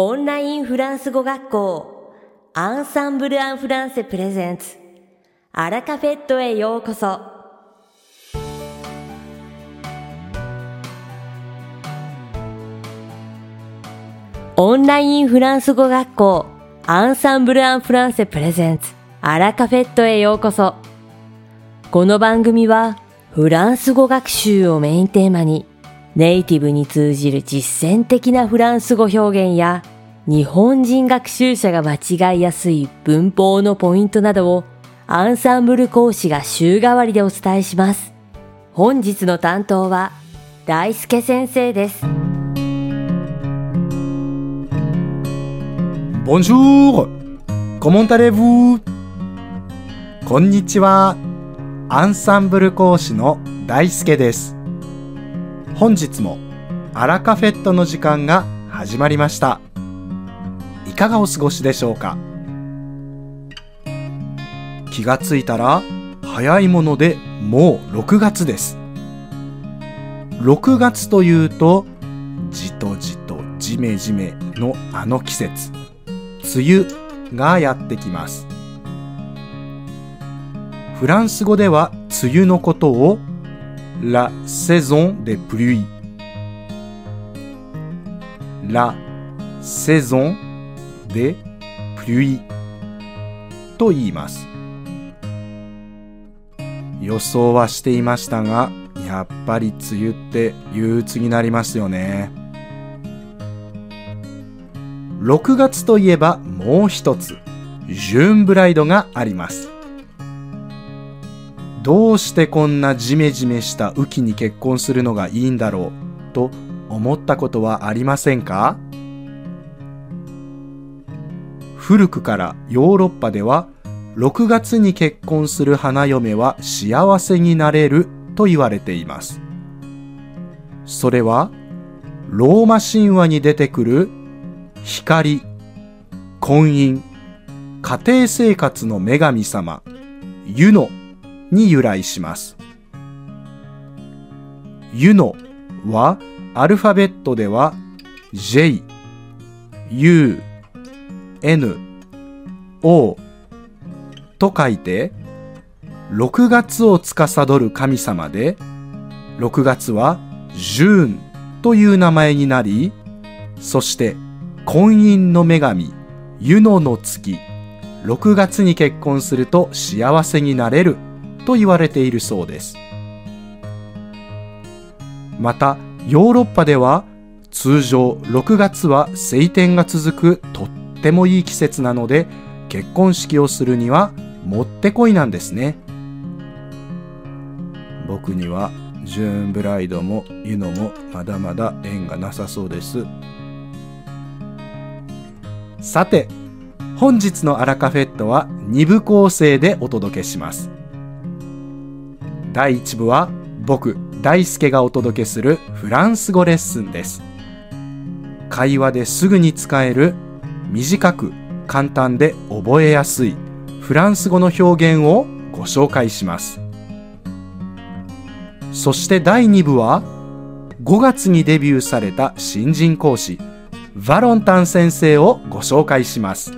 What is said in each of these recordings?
オンラインフランス語学校アンサンブル・アン・フランセプレゼンツ。アラカフェットへようこそ。オンラインフランス語学校アンサンブル・アン・フランセプレゼンツ。アラカフェットへようこそ。この番組はフランス語学習をメインテーマにネイティブに通じる実践的なフランス語表現や日本人学習者が間違いやすい文法のポイントなどをアンサンブル講師が週替わりでお伝えします。本日の担当は大輔先生です。Bonjour! Comment allez-vous? こんにちは。アンサンブル講師の大輔です。本日もアラカフェットの時間が始まりました。いかがお過ごしでしょうか？気がついたら早いものでもう6月です。6月というとじとじとじめじめのあの季節。梅雨がやってきます。フランス語では梅雨のことを la saison des pluies. La saison des pluies と言います。予想はしていましたが、やっぱり梅雨って憂鬱になりますよね。6月といえばもう一つ、ジューンブライドがあります。どうしてこんなジメジメした雨季に結婚するのがいいんだろうと思ったことはありませんか？古くからヨーロッパでは6月に結婚する花嫁は幸せになれると言われています。それはローマ神話に出てくる光、婚姻、家庭生活の女神様、ユノに由来します。ユノはアルファベットでは J、U、N、O と書いて6月を司る神様で6月はジューンという名前になりそして婚姻の女神ユノの月6月に結婚すると幸せになれると言われているそうです。またヨーロッパでは通常6月は晴天が続くとってもいい季節なので結婚式をするにはもってこいなんですね。僕にはジューンブライドもユノもまだまだ縁がなさそうです。さて本日のアラカフェットは2部構成でお届けします。第1部は僕大輔がお届けするフランス語レッスンです。会話ですぐに使える短く簡単で覚えやすいフランス語の表現をご紹介します。そして第2部は5月にデビューされた新人講師ヴァロンタン先生をご紹介します。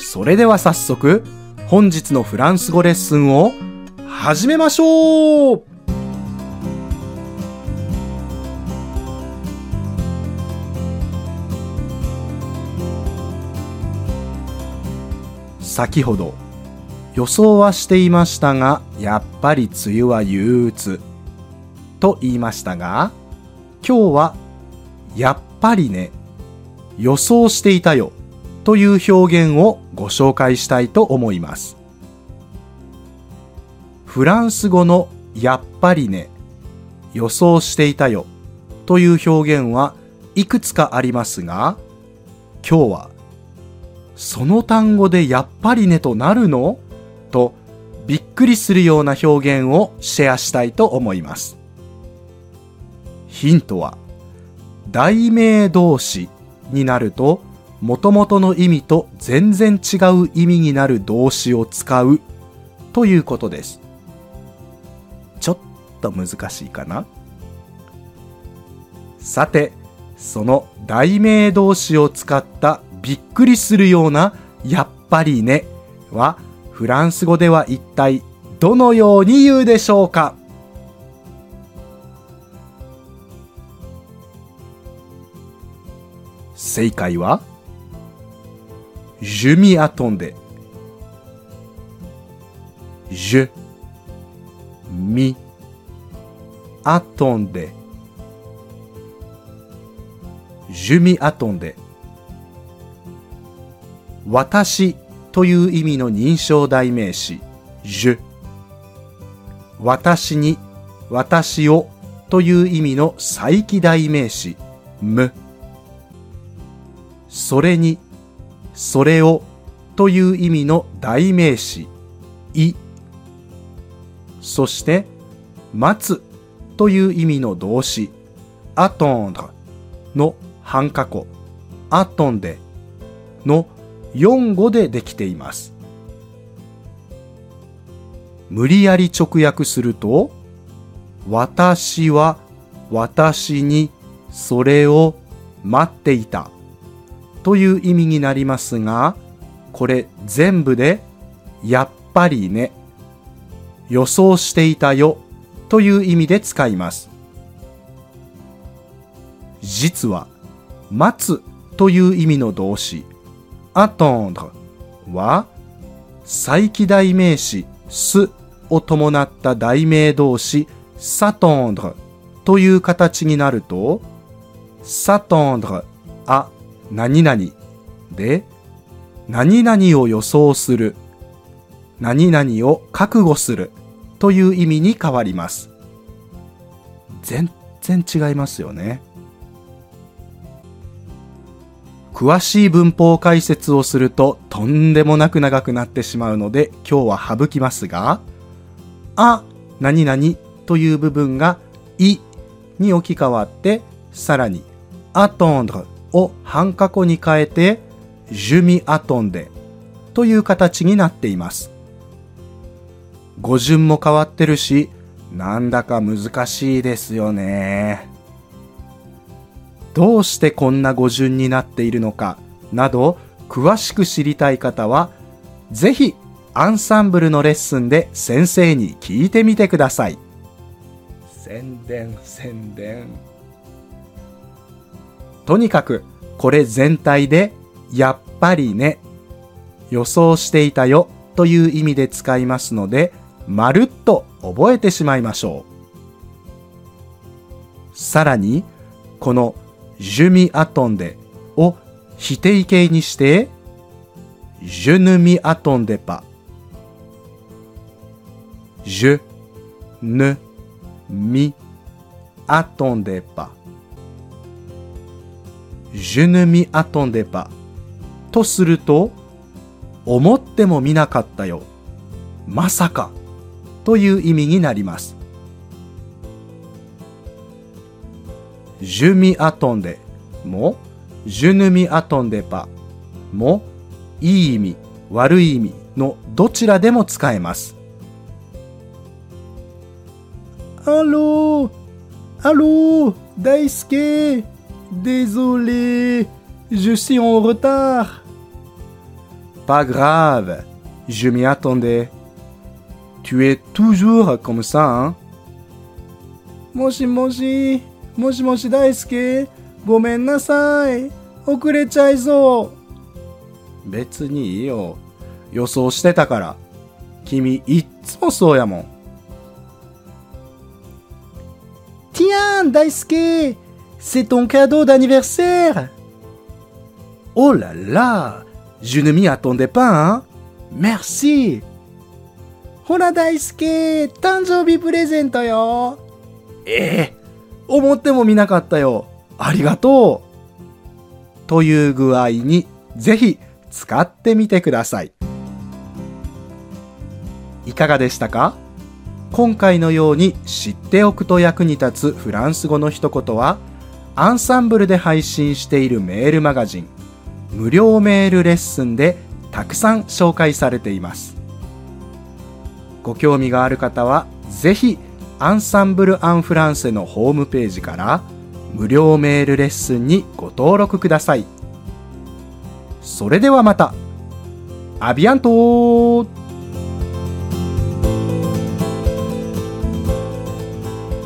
それでは早速本日のフランス語レッスンを始めましょう。先ほど予想はしていましたがやっぱり梅雨は憂鬱と言いましたが今日はやっぱりね予想していたよ。という表現をご紹介したいと思います。フランス語のやっぱりね、予想していたよという表現はいくつかありますが、今日はその単語でやっぱりねとなるのとびっくりするような表現をシェアしたいと思います。ヒントは題名動詞になると元々の意味と全然違う意味になる動詞を使うということです。ちょっと難しいかな？さて、その題名動詞を使ったびっくりするようなやっぱりねはフランス語では一体どのように言うでしょうか？正解は？Je m'y attendais. Je m'y attendais. Je m'y attendais. 私という意味の認証代名詞 Je 私に私をという意味の再起代名詞 M それにそれをという意味の代名詞い。そして待つという意味の動詞 attendre の半過去 attendre の4語でできています。無理やり直訳すると私は私にそれを待っていた。という意味になりますが、これ全部でやっぱりね、予想していたよという意味で使います。実は、待つという意味の動詞、attendre は、再起代名詞すを伴った代名動詞 s'attendre という形になると、s'attendre あ何々で、何々を予想する、何々を覚悟するという意味に変わります。全然違いますよね。詳しい文法解説をするととんでもなく長くなってしまうので今日は省きますが、あ、何々という部分がいに置き換わって、さらに attendre を半過去に変えて、ジュミアトンデという形になっています。語順も変わってるし、なんだか難しいですよね。どうしてこんな語順になっているのかなど詳しく知りたい方は、ぜひアンサンブルのレッスンで先生に聞いてみてください。宣伝宣伝。とにかくこれ全体でやっぱりね、予想していたよという意味で使いますので、まるっと覚えてしまいましょう。さらに、このジュミアトンデを否定形にして、ジュヌミアトンデパ。ジュ、ヌ、ミ、アトンデパ。Je ne m'y attendais pas とすると、思ってもみなかったよ。まさか。という意味になります。Je m'y attendais も Je ne m'y attendais pas もいい意味、悪い意味のどちらでも使えます。アローアロー大輔。Désolé, je suis en retard. Pas grave, je m'y attendais. Tu es toujours comme ça, hein? もしもし、もしもし大輔、ごめんなさい。遅れちゃいそう。別にいいよ。予想してたから。君、いっつもそうやもん。Tiens, 大輔 C'est ton cadeau d'anniversaire. Oh là là Je ne m'y attendais pas, hein. Merci. ほら大輔誕生日プレゼントよええ思ってもみなかったよありがとうという具合にぜひ使ってみてくださいいかがでしたか今回のように知っておくと役に立つフランス語の一言はアンサンブルで配信しているメールマガジン無料メールレッスンでたくさん紹介されていますご興味がある方はぜひアンサンブル・アン・フランセのホームページから無料メールレッスンにご登録ください。それではまた。アビアント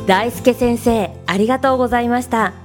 大輔先生、ありがとうございました。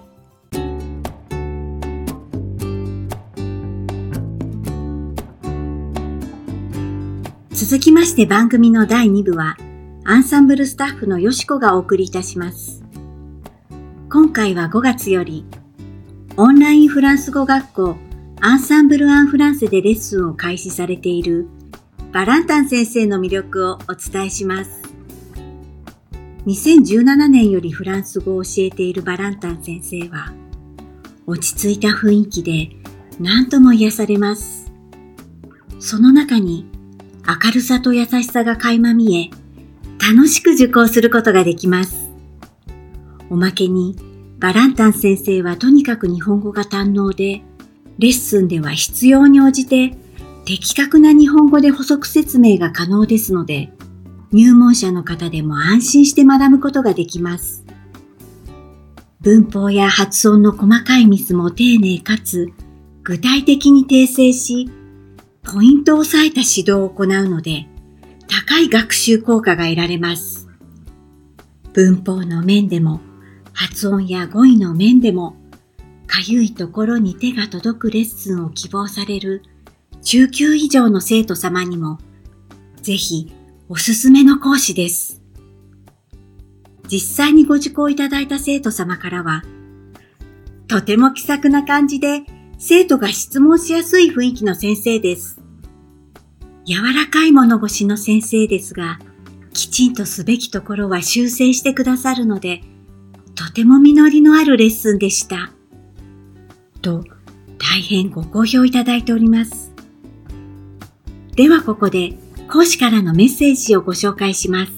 続きまして番組の第2部は、アンサンブルスタッフのよしこがお送りいたします。今回は5月より、オンラインフランス語学校アンサンブル・アン・フランセでレッスンを開始されているバランタン先生の魅力をお伝えします。2017年よりフランス語を教えているバランタン先生は、落ち着いた雰囲気で何とも癒されます。その中に明るさと優しさが垣間見え、楽しく受講することができます。おまけに、バランタン先生はとにかく日本語が堪能で、レッスンでは必要に応じて的確な日本語で補足説明が可能ですので、入門者の方でも安心して学ぶことができます。文法や発音の細かいミスも丁寧かつ具体的に訂正し、ポイントを押さえた指導を行うので、高い学習効果が得られます。文法の面でも、発音や語彙の面でも、かゆいところに手が届くレッスンを希望される中級以上の生徒様にも、ぜひおすすめの講師です。実際にご受講いただいた生徒様からは、とても気さくな感じで生徒が質問しやすい雰囲気の先生です。柔らかい物腰の先生ですが、きちんとすべきところは修正してくださるので、とても実りのあるレッスンでした。と大変ご好評いただいております。ではここで講師からのメッセージをご紹介します。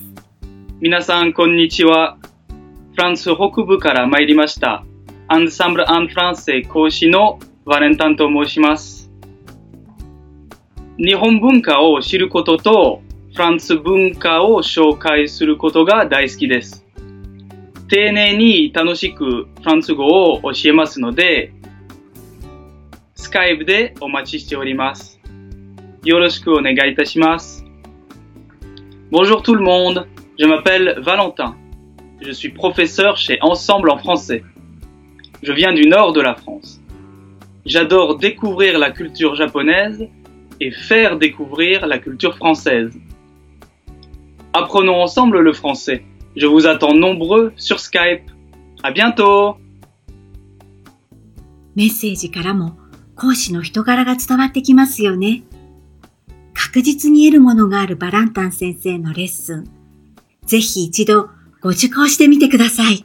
皆さんこんにちは。フランス北部から参りました。アンサンブル・アン・フランセ講師のバレンタンと申します。日本文化を知ることとフランス文化を紹介することが大好きです。丁寧に楽しくフランス語を教えますので、Skype でお待ちしております。よろしくお願いいたします。Bonjour tout le monde, je m'appelle Valentin. Je suis professeur chez Ensemble en français. Je viens du nord de la France. J'adore découvrir la culture japonaise et faire découvrir la culture française. Apprenons ensemble le français. Je vous attends nombreux sur Skype. À bientôt! メッセージからも講師の人柄が伝わってきますよね。確実に得るものがあるバランタン先生のレッスン。ぜひ一度ご受講してみてください。